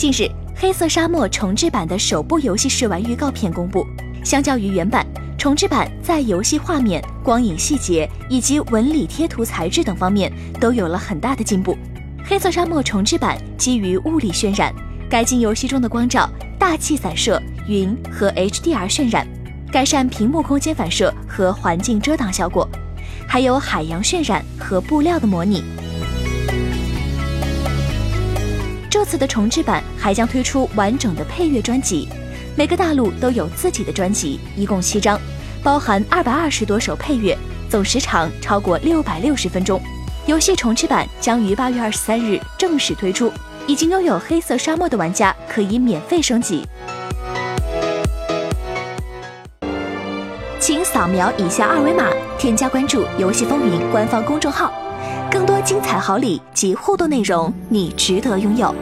近日，《黑色沙漠》重置版的首部游戏试玩预告片公布。相较于原版，重置版在游戏画面、光影细节以及纹理贴图材质等方面都有了很大的进步。《黑色沙漠》重置版基于物理渲染，改进游戏中的光照、大气散射、云和 HDR 渲染，改善屏幕空间反射和环境遮挡效果，还有海洋渲染和布料的模拟。次的重置版还将推出完整的配乐专辑。每个大陆都有自己的专辑，一共七张，包含二百二十多首配乐，总时长超过六百六十分钟。游戏重置版将于八月二十三日正式推出，已经拥有《黑色沙漠》的玩家可以免费升级。请扫描以下二维码，添加关注“游戏风云”官方公众号，更多精彩好礼及互动内容，你值得拥有。